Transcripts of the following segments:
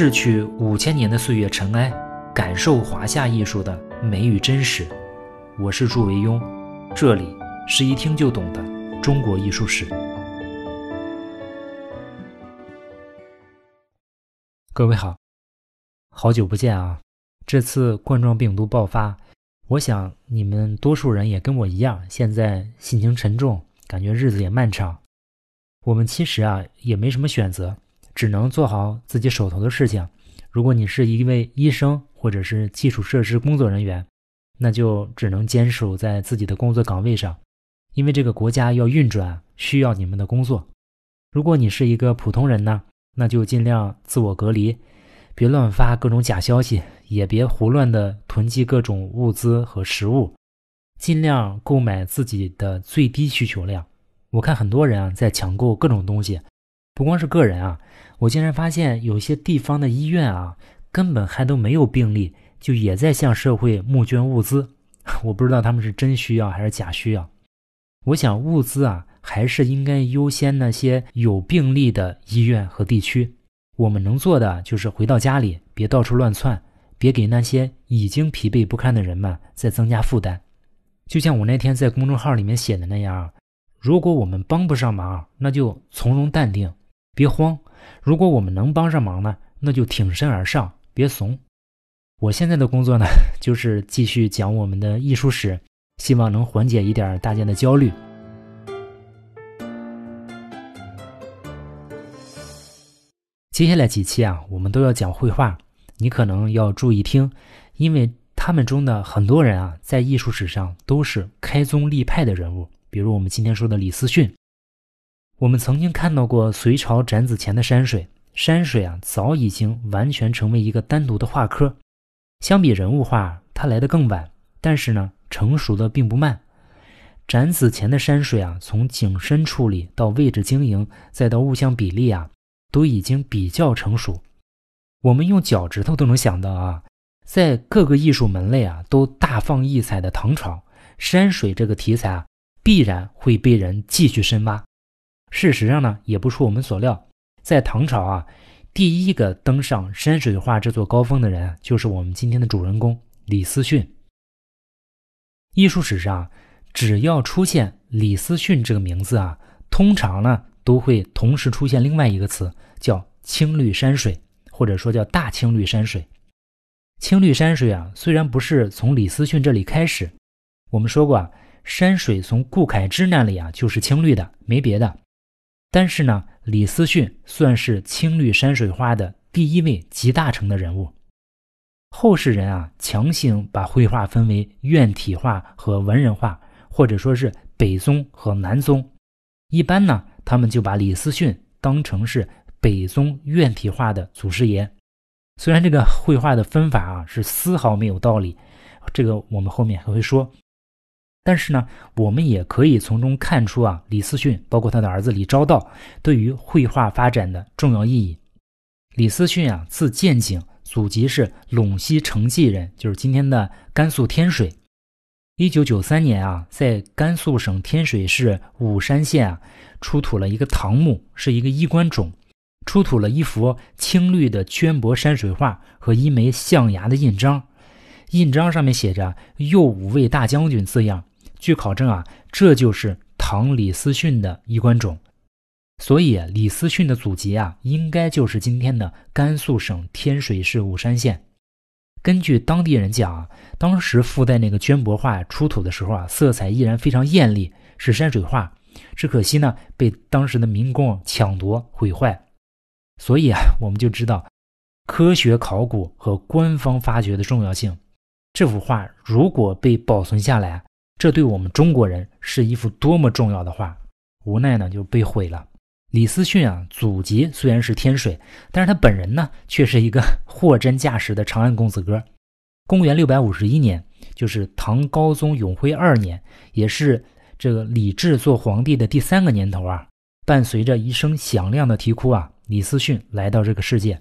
逝去五千年的岁月尘埃，感受华夏艺术的美与真实。我是祝维庸，这里是一听就懂的中国艺术史。各位好，好久不见啊！这次冠状病毒爆发，我想你们多数人也跟我一样，现在心情沉重，感觉日子也漫长。我们其实啊，也没什么选择。只能做好自己手头的事情。如果你是一位医生或者是基础设施工作人员，那就只能坚守在自己的工作岗位上，因为这个国家要运转，需要你们的工作。如果你是一个普通人呢，那就尽量自我隔离，别乱发各种假消息，也别胡乱的囤积各种物资和食物，尽量购买自己的最低需求量。我看很多人啊在抢购各种东西。不光是个人啊，我竟然发现有些地方的医院啊，根本还都没有病例，就也在向社会募捐物资。我不知道他们是真需要还是假需要。我想物资啊，还是应该优先那些有病例的医院和地区。我们能做的就是回到家里，别到处乱窜，别给那些已经疲惫不堪的人们再增加负担。就像我那天在公众号里面写的那样，如果我们帮不上忙，那就从容淡定。别慌，如果我们能帮上忙呢，那就挺身而上，别怂。我现在的工作呢，就是继续讲我们的艺术史，希望能缓解一点大家的焦虑。接下来几期啊，我们都要讲绘画，你可能要注意听，因为他们中的很多人啊，在艺术史上都是开宗立派的人物，比如我们今天说的李思训。我们曾经看到过隋朝展子虔的山水，山水啊早已经完全成为一个单独的画科。相比人物画，它来的更晚，但是呢，成熟的并不慢。展子虔的山水啊，从景深处理到位置经营，再到物象比例啊，都已经比较成熟。我们用脚趾头都能想到啊，在各个艺术门类啊都大放异彩的唐朝，山水这个题材啊，必然会被人继续深挖。事实上呢，也不出我们所料，在唐朝啊，第一个登上山水画这座高峰的人，就是我们今天的主人公李思训。艺术史上，只要出现李思训这个名字啊，通常呢都会同时出现另外一个词，叫青绿山水，或者说叫大青绿山水。青绿山水啊，虽然不是从李思训这里开始，我们说过啊，山水从顾恺之那里啊就是青绿的，没别的。但是呢，李思训算是青绿山水画的第一位集大成的人物。后世人啊，强行把绘画分为院体画和文人画，或者说是北宗和南宗。一般呢，他们就把李思训当成是北宗院体画的祖师爷。虽然这个绘画的分法啊是丝毫没有道理，这个我们后面还会说。但是呢，我们也可以从中看出啊，李思训包括他的儿子李昭道对于绘画发展的重要意义。李思训啊，字建景，祖籍是陇西成纪人，就是今天的甘肃天水。一九九三年啊，在甘肃省天水市武山县啊，出土了一个唐墓，是一个衣冠冢，出土了一幅青绿的绢帛山水画和一枚象牙的印章，印章上面写着“右五位大将军”字样。据考证啊，这就是唐李思训的衣冠冢，所以李思训的祖籍啊，应该就是今天的甘肃省天水市武山县。根据当地人讲啊，当时附带那个绢帛画出土的时候啊，色彩依然非常艳丽，是山水画。只可惜呢，被当时的民工抢夺毁坏。所以啊，我们就知道科学考古和官方发掘的重要性。这幅画如果被保存下来，这对我们中国人是一幅多么重要的画，无奈呢就被毁了。李思训啊，祖籍虽然是天水，但是他本人呢却是一个 货真价实的长安公子哥。公元六百五十一年，就是唐高宗永徽二年，也是这个李治做皇帝的第三个年头啊，伴随着一声响亮的啼哭啊，李思训来到这个世界。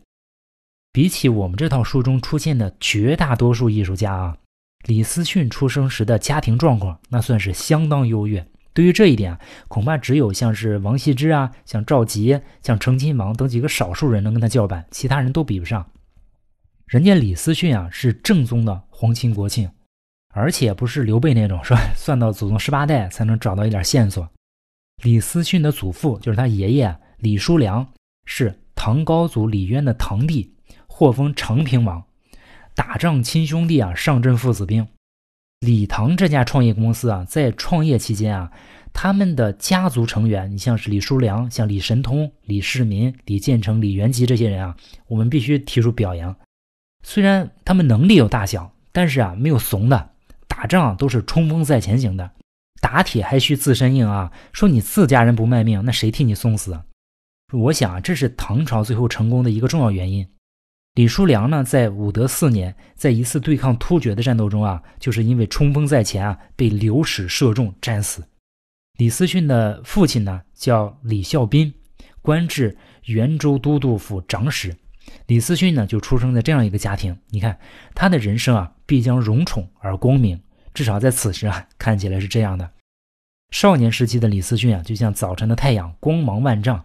比起我们这套书中出现的绝大多数艺术家啊。李思训出生时的家庭状况，那算是相当优越，对于这一点，恐怕只有像是王羲之啊、像赵佶、像成亲王等几个少数人能跟他叫板，其他人都比不上。人家李思训啊，是正宗的皇亲国戚，而且不是刘备那种，说 算到祖宗十八代才能找到一点线索。李思训的祖父就是他爷爷李叔良，是唐高祖李渊的堂弟，获封长平王，打仗亲兄弟啊，上阵父子兵。李唐这家创业公司啊，在创业期间啊，他们的家族成员，你像是李叔良、像李神通、李世民、李建成、李元吉这些人啊，我们必须提出表扬。虽然他们能力有大小，但是啊，没有怂的，打仗都是冲锋在前型的，打铁还需自身硬啊。说你自家人不卖命，那谁替你送死？我想啊这是唐朝最后成功的一个重要原因。李叔良呢，在武德四年，在一次对抗突厥的战斗中啊，就是因为冲锋在前啊，被流矢射中战死。李思训的父亲呢，叫李孝斌，官至元州都督府长史。李思训呢，就出生在这样一个家庭。你看他的人生啊，必将荣宠而光明，至少在此时啊，看起来是这样的。少年时期的李思训啊，就像早晨的太阳，光芒万丈。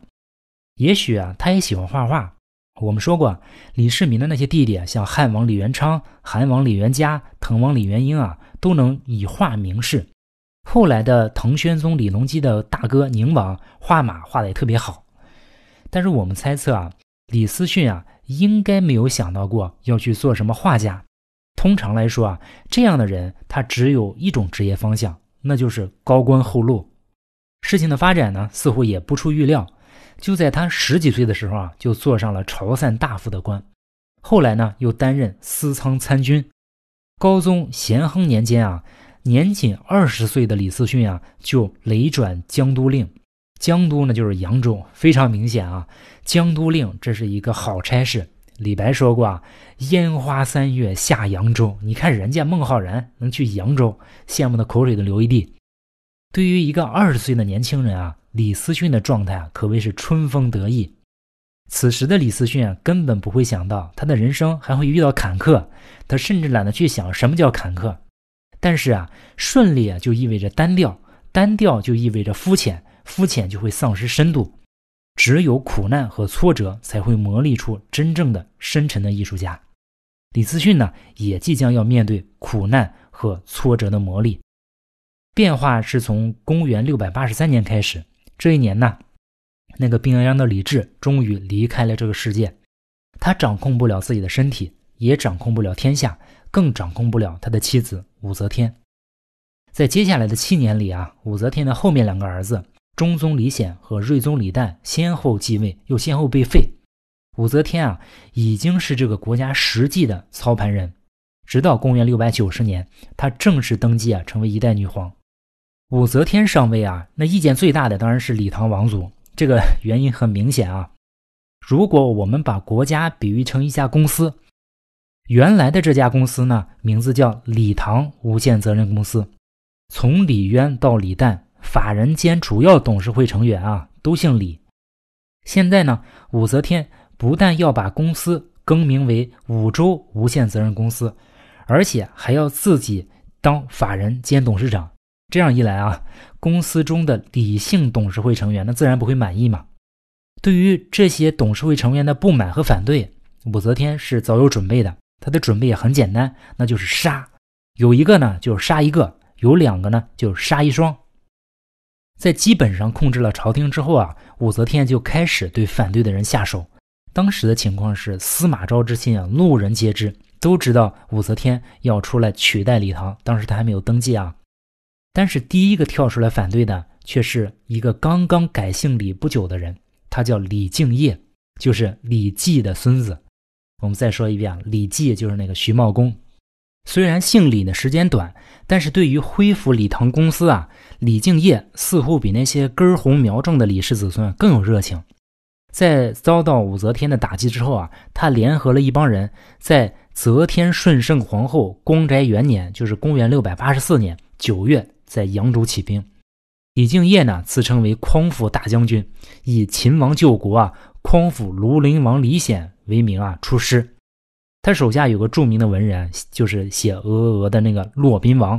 也许啊，他也喜欢画画。我们说过，李世民的那些弟弟，像汉王李元昌、韩王李元嘉、滕王李元婴啊，都能以画名士。后来的唐宣宗李隆基的大哥宁王画马画的也特别好。但是我们猜测啊，李思训啊，应该没有想到过要去做什么画家。通常来说啊，这样的人他只有一种职业方向，那就是高官厚禄。事情的发展呢，似乎也不出预料。就在他十几岁的时候啊，就做上了潮散大夫的官，后来呢，又担任司仓参军。高宗咸亨年间啊，年仅二十岁的李思训啊，就累转江都令。江都呢，就是扬州，非常明显啊。江都令这是一个好差事。李白说过啊：“烟花三月下扬州。”你看人家孟浩然能去扬州，羡慕的口水都流一地。对于一个二十岁的年轻人啊。李思训的状态啊，可谓是春风得意。此时的李思训，根本不会想到他的人生还会遇到坎坷，他甚至懒得去想什么叫坎坷。但是啊，顺利啊就意味着单调，单调就意味着肤浅，肤浅就会丧失深度。只有苦难和挫折，才会磨砺出真正的深沉的艺术家。李思训呢，也即将要面对苦难和挫折的磨砺。变化是从公元六百八十三年开始。这一年呢，那个病殃殃的李治终于离开了这个世界。他掌控不了自己的身体，也掌控不了天下，更掌控不了他的妻子武则天。在接下来的七年里啊，武则天的后面两个儿子中宗李显和睿宗李旦先后继位，又先后被废。武则天啊，已经是这个国家实际的操盘人。直到公元六百九十年，她正式登基啊，成为一代女皇。武则天上位啊，那意见最大的当然是李唐王族。这个原因很明显啊。如果我们把国家比喻成一家公司，原来的这家公司呢，名字叫李唐无限责任公司。从李渊到李旦，法人兼主要董事会成员啊，都姓李。现在呢，武则天不但要把公司更名为武周无限责任公司，而且还要自己当法人兼董事长。这样一来啊，公司中的理性董事会成员那自然不会满意嘛。对于这些董事会成员的不满和反对，武则天是早有准备的。她的准备也很简单，那就是杀。有一个呢就是杀一个，有两个呢就杀一双。在基本上控制了朝廷之后啊，武则天就开始对反对的人下手。当时的情况是司马昭之心啊，路人皆知，都知道武则天要出来取代李唐。当时他还没有登基啊。但是第一个跳出来反对的却是一个刚刚改姓李不久的人，他叫李敬业，就是李绩的孙子。我们再说一遍，李绩就是那个徐茂公。虽然姓李的时间短，但是对于恢复李唐公司啊，李敬业似乎比那些根红苗正的李氏子孙更有热情。在遭到武则天的打击之后啊，他联合了一帮人，在则天顺圣皇后光宅元年，就是公元六百八十四年九月。在扬州起兵，李敬业呢自称为匡扶大将军，以秦王救国啊，匡扶庐陵王李显为名啊出师。他手下有个著名的文人，就是写《鹅鹅鹅》的那个骆宾王。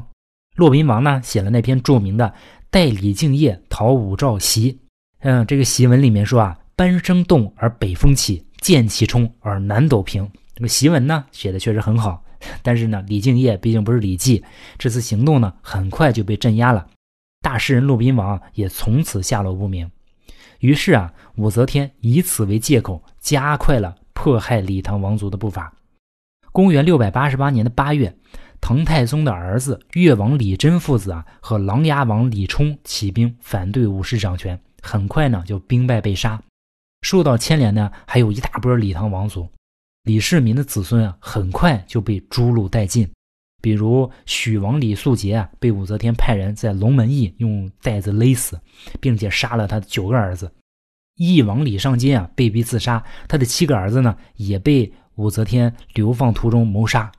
骆宾王呢写了那篇著名的《代李敬业讨武曌檄。嗯，这个檄文里面说啊，班声动而北风起，剑气冲而南斗平。这个檄文呢写的确实很好，但是呢，李敬业毕竟不是李绩，这次行动呢很快就被镇压了。大诗人骆宾王也从此下落不明。于是啊，武则天以此为借口，加快了迫害李唐王族的步伐。公元六百八十八年的八月，唐太宗的儿子越王李真父子啊，和琅琊王李冲起兵反对武氏掌权，很快呢就兵败被杀。受到牵连呢，还有一大波李唐王族。李世民的子孙啊，很快就被诛戮殆尽。比如许王李素杰啊，被武则天派人在龙门驿用带子勒死，并且杀了他的九个儿子。义王李尚金啊，被逼自杀，他的七个儿子呢，也被。武则天流放途中谋杀，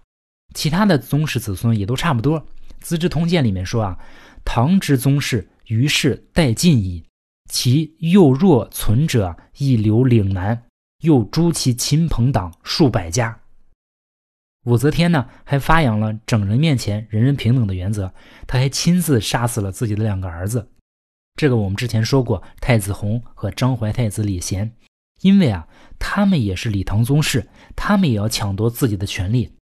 其他的宗室子孙也都差不多。《资治通鉴》里面说啊，唐之宗室于是殆尽矣，其幼弱存者亦留岭南，又诛其亲朋党数百家。武则天呢，还发扬了整人面前人人平等的原则，他还亲自杀死了自己的两个儿子。这个我们之前说过，太子弘和张怀太子李贤。因为啊，他们也是李唐宗室，他们也要抢夺自己的权利。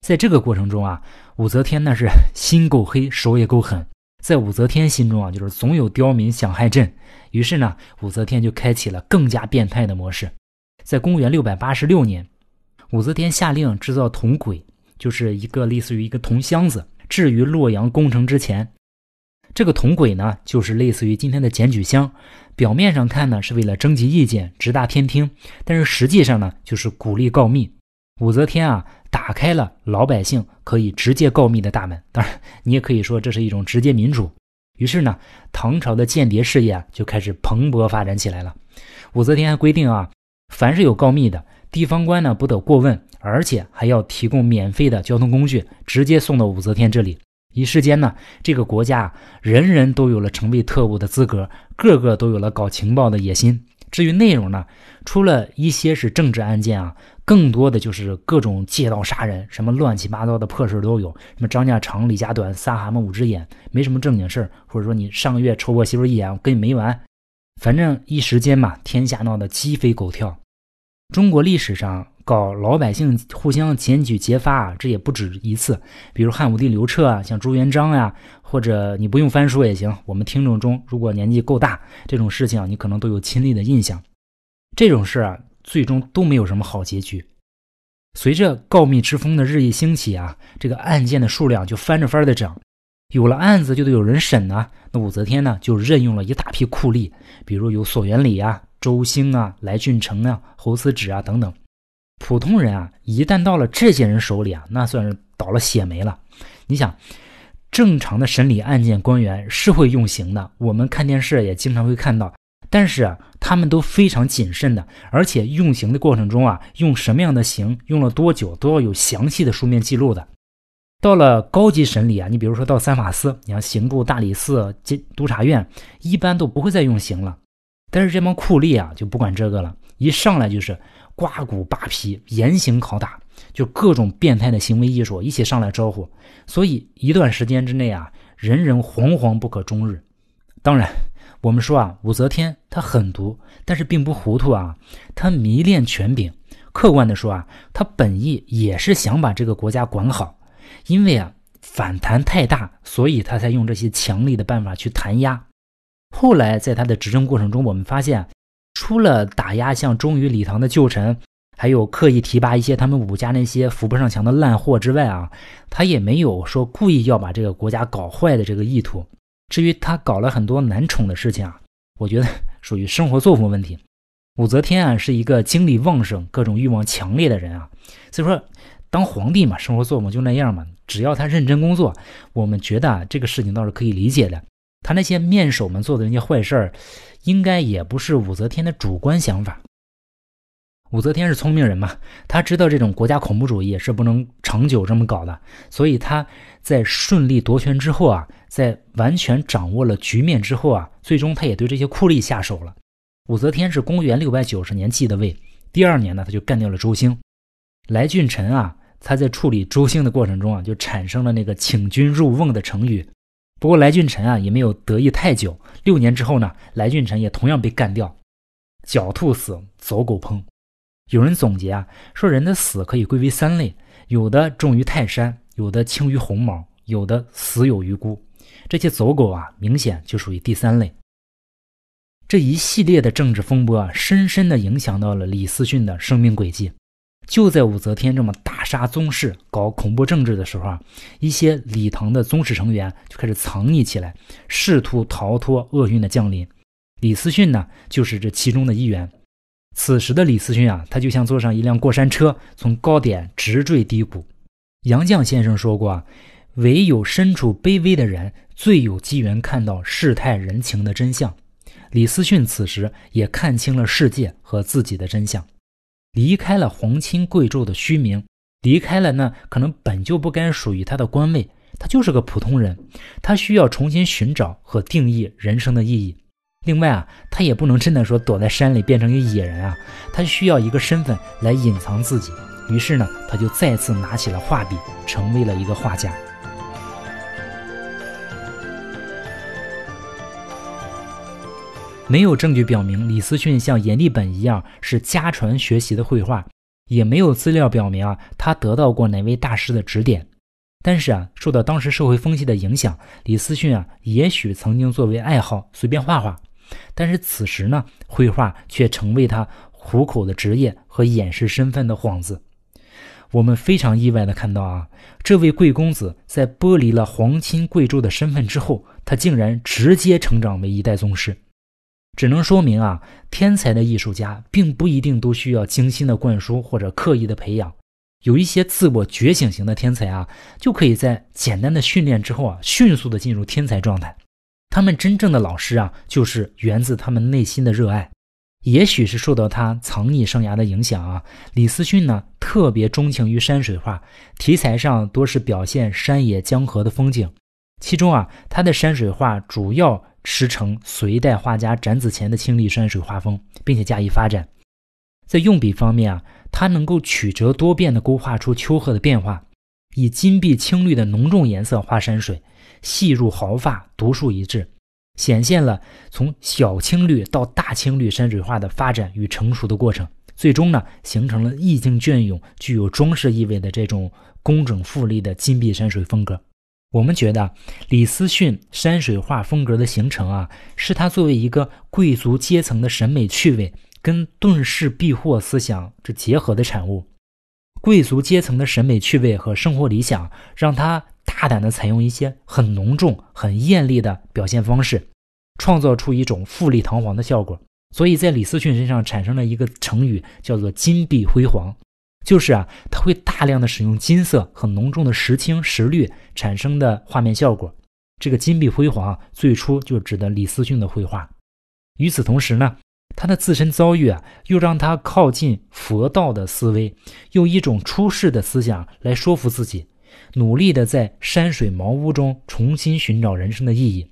在这个过程中啊，武则天那是 心够黑，手也够狠。在武则天心中啊，就是总有刁民想害朕。于是呢，武则天就开启了更加变态的模式。在公元六百八十六年，武则天下令制造铜轨，就是一个类似于一个铜箱子，置于洛阳宫城之前。这个铜轨呢，就是类似于今天的检举箱。表面上看呢，是为了征集意见、直达天听，但是实际上呢，就是鼓励告密。武则天啊，打开了老百姓可以直接告密的大门。当然，你也可以说这是一种直接民主。于是呢，唐朝的间谍事业啊，就开始蓬勃发展起来了。武则天还规定啊，凡是有告密的地方官呢，不得过问，而且还要提供免费的交通工具，直接送到武则天这里。一时间呢，这个国家人人都有了成为特务的资格，个个都有了搞情报的野心。至于内容呢，除了一些是政治案件啊，更多的就是各种借刀杀人，什么乱七八糟的破事都有。什么张家长、李家短、撒蛤蟆五只眼，没什么正经事或者说你上个月抽我媳妇一眼，我跟你没完。反正一时间嘛，天下闹得鸡飞狗跳。中国历史上。搞老百姓互相检举揭发啊，这也不止一次。比如汉武帝刘彻啊，像朱元璋呀，或者你不用翻书也行。我们听众中如果年纪够大，这种事情，你可能都有亲历的印象。这种事啊，最终都没有什么好结局。随着告密之风的日益兴起啊，这个案件的数量就翻着翻的涨。有了案子就得有人审啊，那武则天呢就任用了一大批酷吏，比如有索元礼啊、周兴啊、来俊臣啊、侯思止啊等等。普通人啊，一旦到了这些人手里啊，那算是倒了血霉了。你想，正常的审理案件官员是会用刑的，我们看电视也经常会看到。但是啊，他们都非常谨慎的，而且用刑的过程中啊，用什么样的刑，用了多久，都要有详细的书面记录的。到了高级审理啊，你比如说到三法司，你像刑部、大理寺、监督察院，一般都不会再用刑了。但是这帮酷吏啊，就不管这个了，一上来就是。刮骨扒皮，严刑拷打，就各种变态的行为艺术一起上来招呼，所以一段时间之内啊，人人惶惶不可终日。当然，我们说啊，武则天她狠毒，但是并不糊涂啊，她迷恋权柄。客观的说啊，她本意也是想把这个国家管好，因为啊反弹太大，所以她才用这些强力的办法去弹压。后来在他的执政过程中，我们发现。除了打压像忠于李唐的旧臣，还有刻意提拔一些他们武家那些扶不上墙的烂货之外啊，他也没有说故意要把这个国家搞坏的这个意图。至于他搞了很多难宠的事情啊，我觉得属于生活作风问题。武则天啊是一个精力旺盛、各种欲望强烈的人啊，所以说当皇帝嘛，生活作风就那样嘛。只要他认真工作，我们觉得啊这个事情倒是可以理解的。他那些面首们做的那些坏事儿。应该也不是武则天的主观想法。武则天是聪明人嘛，她知道这种国家恐怖主义是不能长久这么搞的，所以她在顺利夺权之后啊，在完全掌握了局面之后啊，最终她也对这些酷吏下手了。武则天是公元六百九十年继的位，第二年呢，他就干掉了周兴。来俊臣啊，他在处理周兴的过程中啊，就产生了那个请君入瓮的成语。不过来俊臣啊也没有得意太久，六年之后呢，来俊臣也同样被干掉，狡兔死，走狗烹。有人总结啊，说人的死可以归为三类，有的重于泰山，有的轻于鸿毛，有的死有余辜。这些走狗啊，明显就属于第三类。这一系列的政治风波啊，深深地影响到了李思训的生命轨迹。就在武则天这么大杀宗室、搞恐怖政治的时候啊，一些李唐的宗室成员就开始藏匿起来，试图逃脱厄运的降临。李思训呢，就是这其中的一员。此时的李思训啊，他就像坐上一辆过山车，从高点直坠低谷。杨绛先生说过啊，唯有身处卑微的人，最有机缘看到世态人情的真相。李思训此时也看清了世界和自己的真相。离开了皇亲贵胄的虚名，离开了那可能本就不该属于他的官位，他就是个普通人，他需要重新寻找和定义人生的意义。另外啊，他也不能真的说躲在山里变成一个野人啊，他需要一个身份来隐藏自己。于是呢，他就再次拿起了画笔，成为了一个画家。没有证据表明李思训像阎立本一样是家传学习的绘画，也没有资料表明啊他得到过哪位大师的指点。但是啊，受到当时社会风气的影响，李思训啊也许曾经作为爱好随便画画。但是此时呢，绘画却成为他糊口的职业和掩饰身份的幌子。我们非常意外的看到啊，这位贵公子在剥离了皇亲贵胄的身份之后，他竟然直接成长为一代宗师。只能说明啊，天才的艺术家并不一定都需要精心的灌输或者刻意的培养，有一些自我觉醒型的天才啊，就可以在简单的训练之后啊，迅速的进入天才状态。他们真正的老师啊，就是源自他们内心的热爱。也许是受到他藏匿生涯的影响啊，李思训呢特别钟情于山水画，题材上多是表现山野江河的风景。其中啊，他的山水画主要。师承隋代画家展子虔的青绿山水画风，并且加以发展。在用笔方面啊，他能够曲折多变地勾画出丘壑的变化，以金碧青绿的浓重颜色画山水，细入毫发，独树一帜，显现了从小青绿到大青绿山水画的发展与成熟的过程。最终呢，形成了意境隽永、具有装饰意味的这种工整富丽的金碧山水风格。我们觉得李思训山水画风格的形成啊，是他作为一个贵族阶层的审美趣味跟遁世避祸思想这结合的产物。贵族阶层的审美趣味和生活理想，让他大胆地采用一些很浓重、很艳丽的表现方式，创造出一种富丽堂皇的效果。所以在李思训身上产生了一个成语，叫做“金碧辉煌”。就是啊，他会大量的使用金色和浓重的石青、石绿产生的画面效果。这个金碧辉煌最初就指的李思训的绘画。与此同时呢，他的自身遭遇啊，又让他靠近佛道的思维，用一种出世的思想来说服自己，努力的在山水茅屋中重新寻找人生的意义。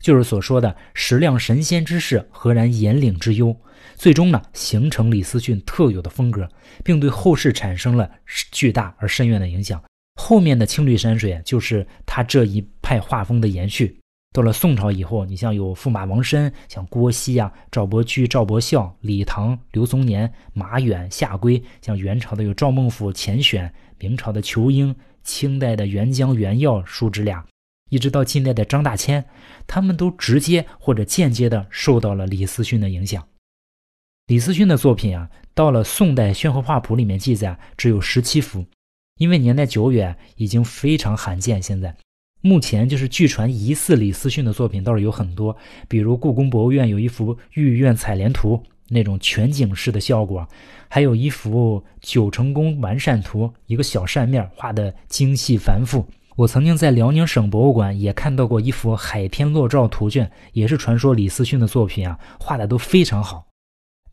就是所说的“识量神仙之事，何然言领之忧”。最终呢，形成李思训特有的风格，并对后世产生了巨大而深远的影响。后面的青绿山水就是他这一派画风的延续。到了宋朝以后，你像有驸马王申、像郭熙啊、赵伯驹、赵伯孝、李唐、刘松年、马远、夏圭，像元朝的有赵孟俯、钱选，明朝的仇英，清代的元江、元耀、叔侄俩，一直到近代的张大千，他们都直接或者间接的受到了李思训的影响。李思训的作品啊，到了宋代《宣和画谱》里面记载只有十七幅，因为年代久远，已经非常罕见。现在，目前就是据传疑似李思训的作品倒是有很多，比如故宫博物院有一幅《御苑采莲图》，那种全景式的效果，还有一幅《九成宫完善图》，一个小扇面画的精细繁复。我曾经在辽宁省博物馆也看到过一幅《海天落照图卷》，也是传说李思训的作品啊，画的都非常好。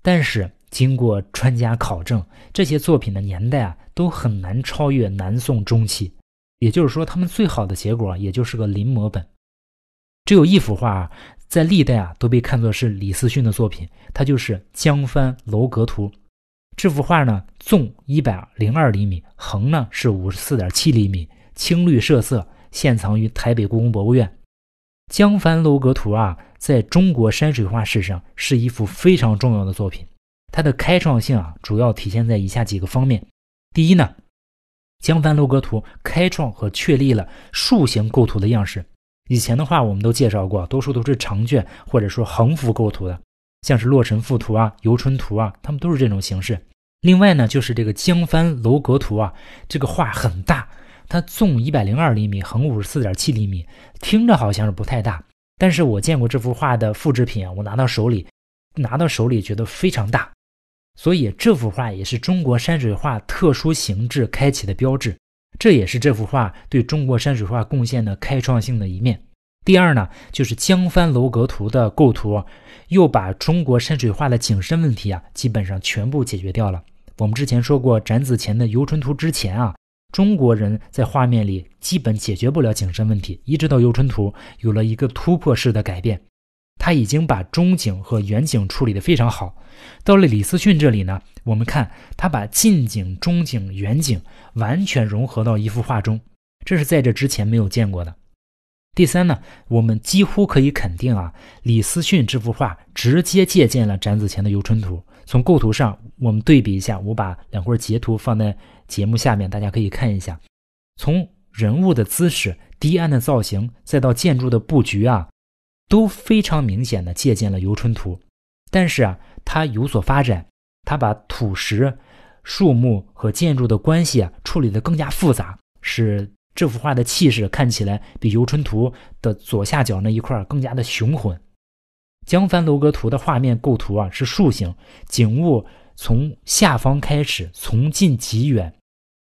但是经过专家考证，这些作品的年代啊，都很难超越南宋中期。也就是说，他们最好的结果也就是个临摹本。只有一幅画啊，在历代啊都被看作是李思训的作品，它就是《江帆楼阁图》。这幅画呢，纵一百零二厘米，横呢是五十四点七厘米，青绿设色，现藏于台北故宫博物院。江帆楼阁图啊，在中国山水画史上是一幅非常重要的作品。它的开创性啊，主要体现在以下几个方面。第一呢，江帆楼阁图开创和确立了竖形构图的样式。以前的话，我们都介绍过，多数都是长卷或者说横幅构图的，像是《洛神赋图》啊、《游春图》啊，它们都是这种形式。另外呢，就是这个江帆楼阁图啊，这个画很大，它纵一百零二厘米，横五十四点七厘米，听着好像是不太大，但是我见过这幅画的复制品啊，我拿到手里，拿到手里觉得非常大。所以这幅画也是中国山水画特殊形制开启的标志，这也是这幅画对中国山水画贡献的开创性的一面。第二呢，就是江帆楼阁图的构图，又把中国山水画的景深问题啊，基本上全部解决掉了。我们之前说过，展子虔的游春图之前啊，中国人在画面里基本解决不了景深问题，一直到游春图有了一个突破式的改变。他已经把中景和远景处理得非常好，到了李思训这里呢，我们看他把近景、中景、远景完全融合到一幅画中，这是在这之前没有见过的。第三呢，我们几乎可以肯定啊，李思训这幅画直接借鉴了展子虔的《游春图》。从构图上，我们对比一下，我把两块截图放在节目下面，大家可以看一下。从人物的姿势、堤岸的造型，再到建筑的布局啊。都非常明显的借鉴了《游春图》，但是啊，它有所发展，它把土石、树木和建筑的关系啊处理的更加复杂，使这幅画的气势看起来比《游春图》的左下角那一块更加的雄浑。江帆楼阁图的画面构图啊是竖形，景物从下方开始，从近及远，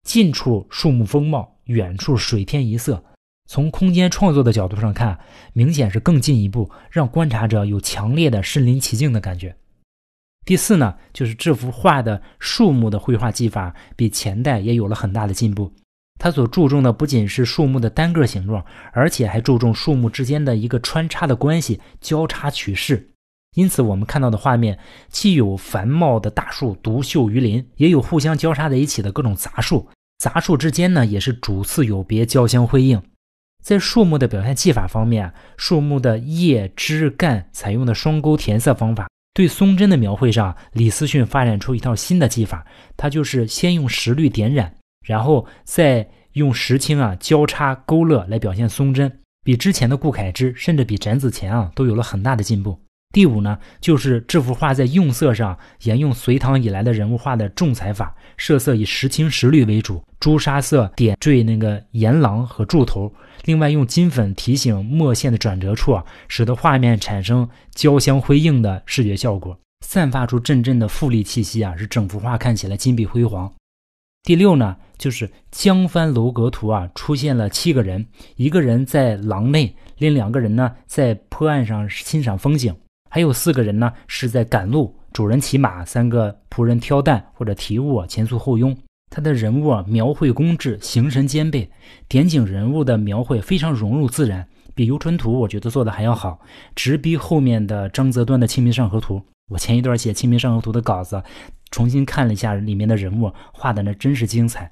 近处树木风貌，远处水天一色。从空间创作的角度上看，明显是更进一步，让观察者有强烈的身临其境的感觉。第四呢，就是这幅画的树木的绘画技法比前代也有了很大的进步。他所注重的不仅是树木的单个形状，而且还注重树木之间的一个穿插的关系，交叉取势。因此，我们看到的画面既有繁茂的大树独秀于林，也有互相交叉在一起的各种杂树，杂树之间呢也是主次有别，交相辉映。在树木的表现技法方面，树木的叶、枝、干采用的双钩填色方法，对松针的描绘上，李思训发展出一套新的技法，他就是先用石绿点染，然后再用石青啊交叉勾勒来表现松针，比之前的顾恺之，甚至比展子虔啊都有了很大的进步。第五呢，就是这幅画在用色上沿用隋唐以来的人物画的重彩法，设色以石青、石绿为主，朱砂色点缀那个檐廊和柱头，另外用金粉提醒墨线的转折处啊，使得画面产生交相辉映的视觉效果，散发出阵阵的富丽气息啊，使整幅画看起来金碧辉煌。第六呢，就是江帆楼阁图啊，出现了七个人，一个人在廊内，另两个人呢在坡岸上欣赏风景。还有四个人呢，是在赶路，主人骑马，三个仆人挑担或者提物，前簇后拥。他的人物啊，描绘工致，形神兼备，点景人物的描绘非常融入自然，比《游春图》我觉得做的还要好，直逼后面的张择端的《清明上河图》。我前一段写《清明上河图》的稿子，重新看了一下里面的人物，画的那真是精彩。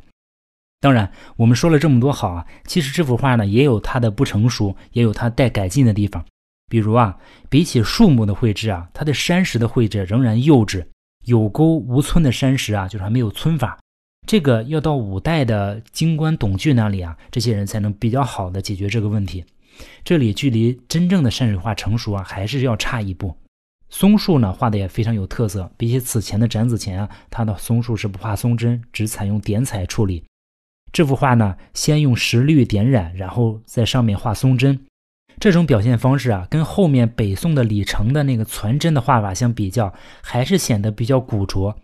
当然，我们说了这么多好啊，其实这幅画呢，也有它的不成熟，也有它待改进的地方。比如啊，比起树木的绘制啊，它的山石的绘制仍然幼稚，有沟无村的山石啊，就是还没有皴法。这个要到五代的京官董巨那里啊，这些人才能比较好的解决这个问题。这里距离真正的山水画成熟啊，还是要差一步。松树呢，画的也非常有特色，比起此前的展子虔啊，他的松树是不画松针，只采用点彩处理。这幅画呢，先用石绿点染，然后在上面画松针。这种表现方式啊，跟后面北宋的李成的那个攒针的画法相比较，还是显得比较古拙。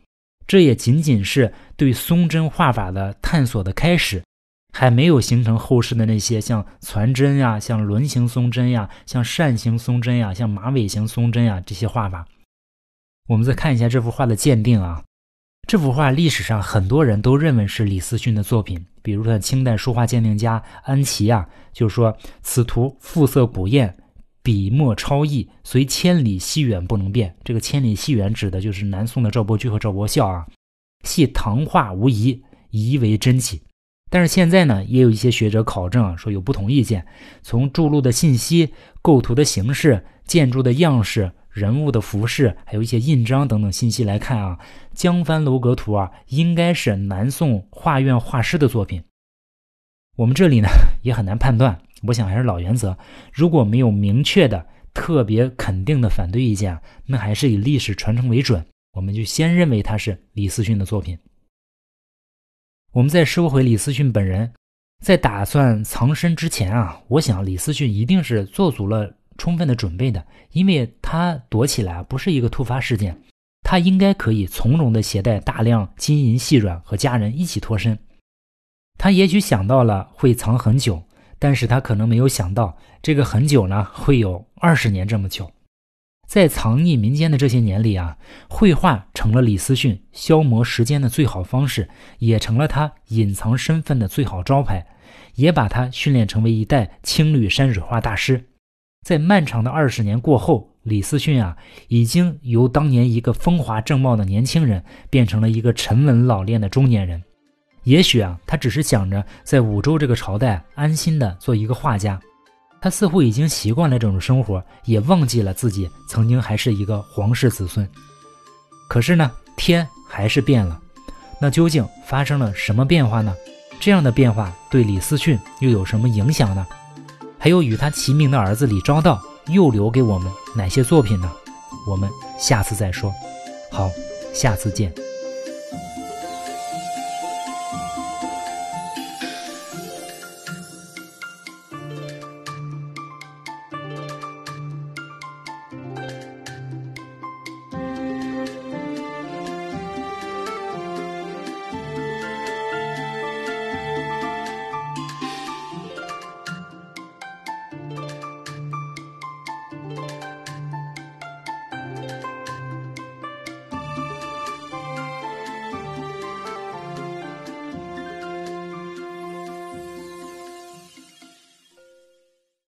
这也仅仅是对松针画法的探索的开始，还没有形成后世的那些像攒针呀、像轮形松针呀、像扇形松针呀、像马尾形松针呀这些画法。我们再看一下这幅画的鉴定啊。这幅画历史上很多人都认为是李思训的作品，比如说清代书画鉴定家安琪啊，就说此图复色古艳，笔墨超逸，虽千里西远不能辨。这个千里西远指的就是南宋的赵伯驹和赵伯孝啊，系唐画无疑，疑为真迹。但是现在呢，也有一些学者考证啊，说有不同意见。从筑路的信息、构图的形式、建筑的样式、人物的服饰，还有一些印章等等信息来看啊，《江帆楼阁图》啊，应该是南宋画院画师的作品。我们这里呢 也很难判断。我想还是老原则，如果没有明确的、特别肯定的反对意见，那还是以历史传承为准。我们就先认为它是李思训的作品。我们再说回李思训本人，在打算藏身之前啊，我想李思训一定是做足了充分的准备的，因为他躲起来不是一个突发事件，他应该可以从容的携带大量金银细软和家人一起脱身。他也许想到了会藏很久，但是他可能没有想到这个很久呢会有二十年这么久。在藏匿民间的这些年里啊，绘画成了李思训消磨时间的最好方式，也成了他隐藏身份的最好招牌，也把他训练成为一代青绿山水画大师。在漫长的二十年过后，李思训啊，已经由当年一个风华正茂的年轻人，变成了一个沉稳老练的中年人。也许啊，他只是想着在武周这个朝代安心的做一个画家。他似乎已经习惯了这种生活，也忘记了自己曾经还是一个皇室子孙。可是呢，天还是变了。那究竟发生了什么变化呢？这样的变化对李思训又有什么影响呢？还有与他齐名的儿子李昭道又留给我们哪些作品呢？我们下次再说。好，下次见。